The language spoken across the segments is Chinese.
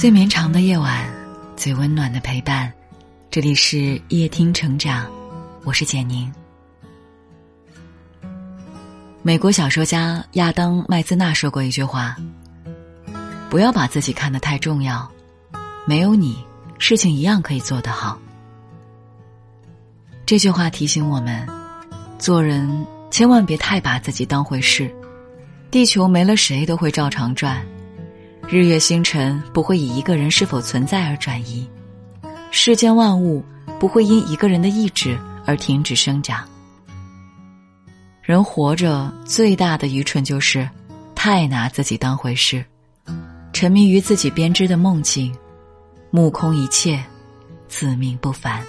最绵长的夜晚，最温暖的陪伴。这里是夜听成长，我是简宁。美国小说家亚当·麦兹纳说过一句话：“不要把自己看得太重要，没有你，事情一样可以做得好。”这句话提醒我们，做人千万别太把自己当回事。地球没了谁都会照常转，日月星辰不会以一个人是否存在而转移，世间万物不会因一个人的意志而停止生长。人活着最大的愚蠢就是太拿自己当回事，沉迷于自己编织的梦境，目空一切，自命不凡。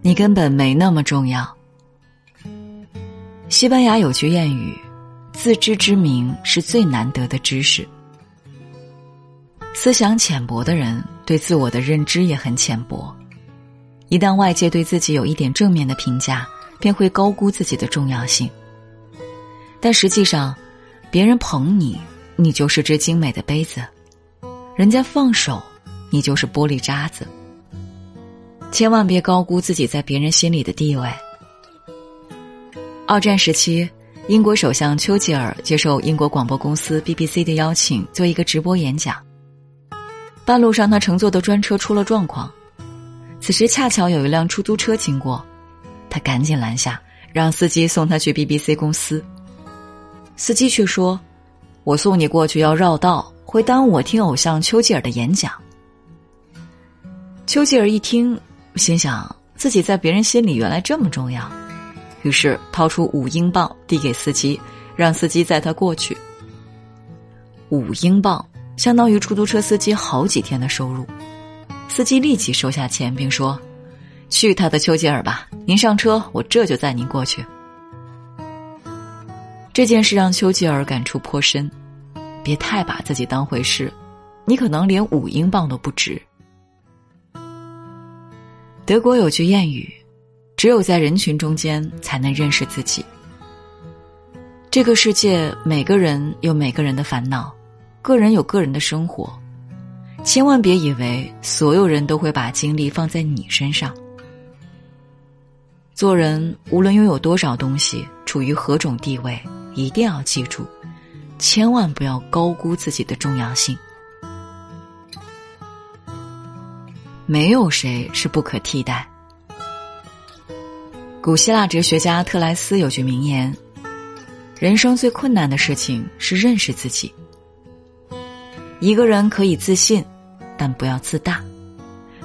你根本没那么重要。西班牙有句谚语：“自知之明是最难得的知识。”思想浅薄的人对自我的认知也很浅薄，一旦外界对自己有一点正面的评价，便会高估自己的重要性。但实际上，别人捧你，你就是只精美的杯子；人家放手，你就是玻璃渣子。千万别高估自己在别人心里的地位。二战时期，英国首相丘吉尔接受英国广播公司 BBC 的邀请，做一个直播演讲。半路上，他乘坐的专车出了状况，此时恰巧有一辆出租车经过，他赶紧拦下，让司机送他去 BBC 公司。司机却说：“我送你过去要绕道，会耽误我听偶像丘吉尔的演讲。”丘吉尔一听。心想自己在别人心里原来这么重要，于是掏出五英镑递给司机，让司机载他过去。五英镑相当于出租车司机好几天的收入，司机立即收下钱，并说：“去他的丘吉尔吧，您上车，我这就载您过去。”这件事让丘吉尔感触颇深，别太把自己当回事，你可能连五英镑都不值。德国有句谚语：“只有在人群中间才能认识自己。”这个世界，每个人有每个人的烦恼，个人有个人的生活，千万别以为所有人都会把精力放在你身上。做人，无论拥有多少东西，处于何种地位，一定要记住，千万不要高估自己的重要性。没有谁是不可替代。古希腊哲学家特莱斯有句名言：“人生最困难的事情是认识自己。”一个人可以自信，但不要自大；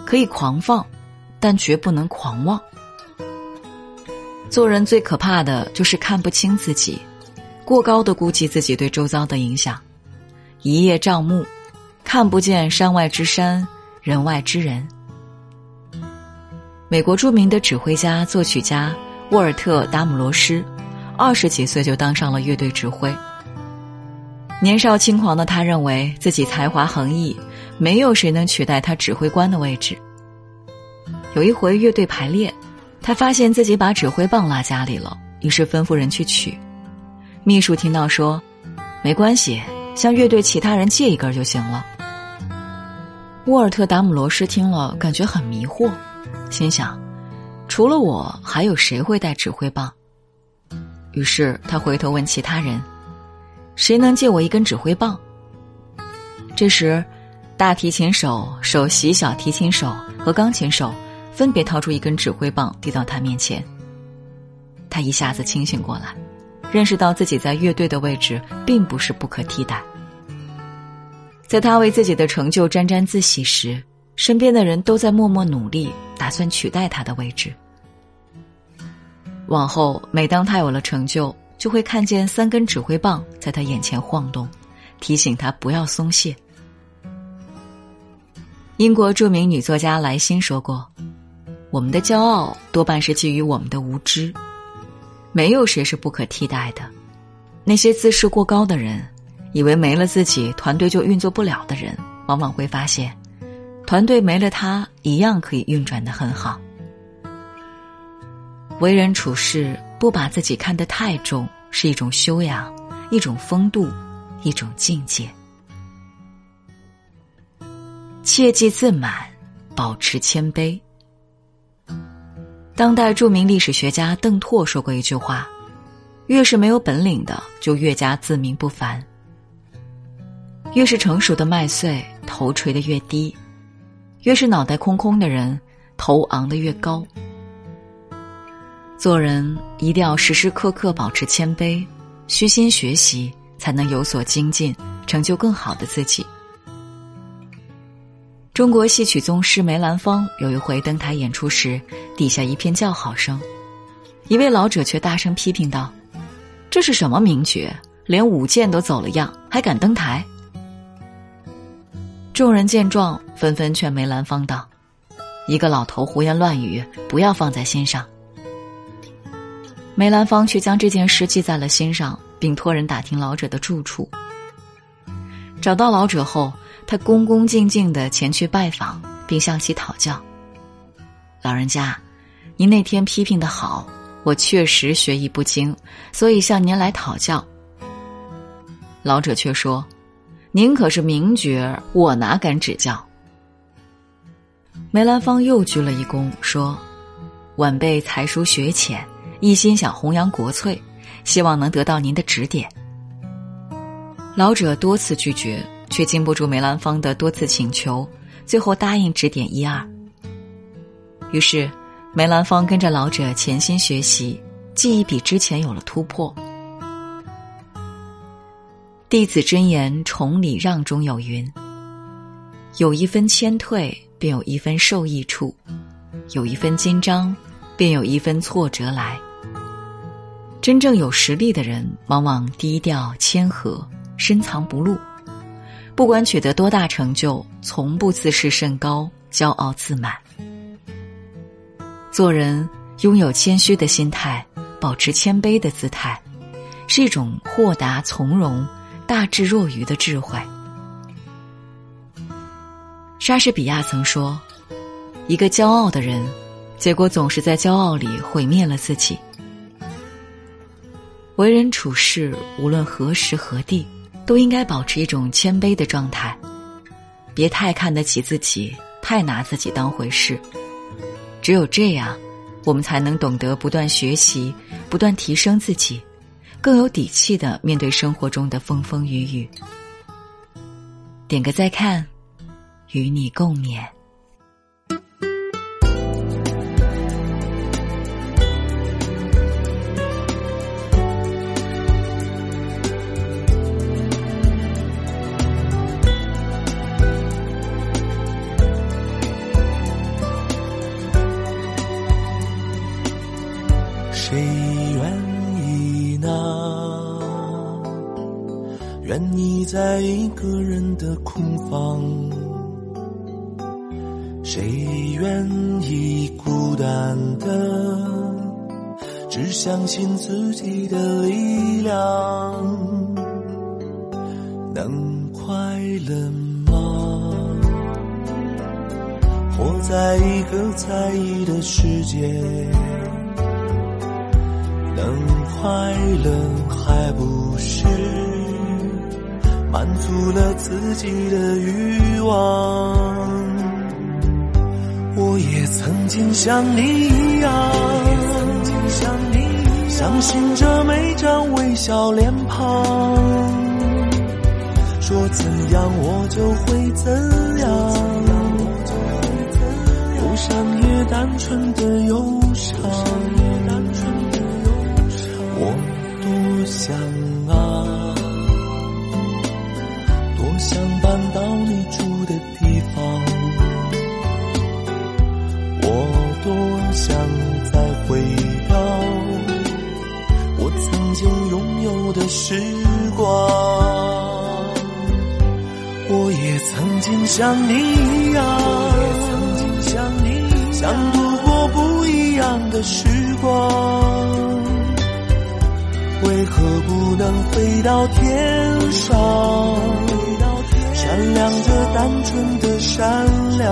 可以狂放，但绝不能狂妄。做人最可怕的就是看不清自己，过高的估计自己对周遭的影响，一叶障目，看不见山外之山，人外之人。美国著名的指挥家、作曲家沃尔特·达姆罗斯，二十几岁就当上了乐队指挥。年少轻狂的他认为自己才华横溢，没有谁能取代他指挥官的位置。有一回乐队排练，他发现自己把指挥棒落家里了，于是吩咐人去取。秘书听到说：“没关系，向乐队其他人借一根就行了。”沃尔特·达姆罗斯听了，感觉很迷惑。心想，除了我，还有谁会带指挥棒？于是他回头问其他人：“谁能借我一根指挥棒？”这时，大提琴手、首席小提琴手和钢琴手分别掏出一根指挥棒，递到他面前。他一下子清醒过来，认识到自己在乐队的位置并不是不可替代。在他为自己的成就沾沾自喜时，身边的人都在默默努力。打算取代他的位置。往后，每当他有了成就，就会看见三根指挥棒在他眼前晃动，提醒他不要松懈。英国著名女作家莱辛说过：“我们的骄傲多半是基于我们的无知。没有谁是不可替代的。那些自视过高的人，以为没了自己团队就运作不了的人，往往会发现。”团队没了他，一样可以运转的很好。为人处事，不把自己看得太重，是一种修养，一种风度，一种境界。切忌自满，保持谦卑。当代著名历史学家邓拓说过一句话：“越是没有本领的，就越加自命不凡；越是成熟的麦穗，头垂的越低；越是脑袋空空的人，头昂得越高。”做人一定要时时刻刻保持谦卑，虚心学习，才能有所精进，成就更好的自己。中国戏曲宗师梅兰芳有一回登台演出时，底下一片叫好声，一位老者却大声批评道：“这是什么名角？连舞剑都走了样，还敢登台？”众人见状，纷纷劝梅兰芳道：“一个老头胡言乱语，不要放在心上。”梅兰芳却将这件事记在了心上，并托人打听老者的住处。找到老者后。他恭恭敬敬的前去拜访，并向其讨教。老人家，您那天批评的好，我确实学艺不精，所以向您来讨教。老者却说：“您可是名角，我哪敢指教？”梅兰芳又鞠了一躬，说：“晚辈才疏学浅，一心想弘扬国粹，希望能得到您的指点。”老者多次拒绝。却经不住梅兰芳的多次请求，最后答应指点一二。于是，梅兰芳跟着老者潜心学习，技艺比之前有了突破。弟子真言崇礼让中有云：“有一分谦退，便有一分受益处；有一分紧张，便有一分挫折来。”真正有实力的人，往往低调谦和，深藏不露。不管取得多大成就，从不自视甚高、骄傲自满。做人拥有谦虚的心态，保持谦卑的姿态，是一种豁达从容、大智若愚的智慧。莎士比亚曾说：“一个骄傲的人，结果总是在骄傲里毁灭了自己。”为人处事，无论何时何地。都应该保持一种谦卑的状态，别太看得起自己，太拿自己当回事。只有这样，我们才能懂得不断学习，不断提升自己，更有底气的面对生活中的风风雨雨。点个再看，与你共勉。空房？谁愿意孤单的，只相信自己的力量？能快乐吗？活在一个在意的世界。能快乐还不是满足了自己的欲望？我也曾经像你一样，相信着每张微笑脸庞，说怎样我就会怎样，忧伤也单纯的忧伤。我曾经拥有的时光。我也曾经像你一样，我也曾经像你想度过不一样的时光。为何不能飞到天上，闪亮着单纯的善良？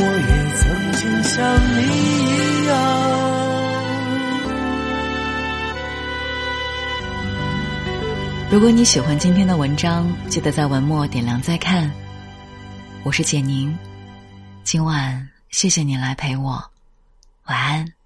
我也曾经像你一样。如果你喜欢今天的文章，记得在文末点亮再看。我是简宁，今晚谢谢你来陪我，晚安。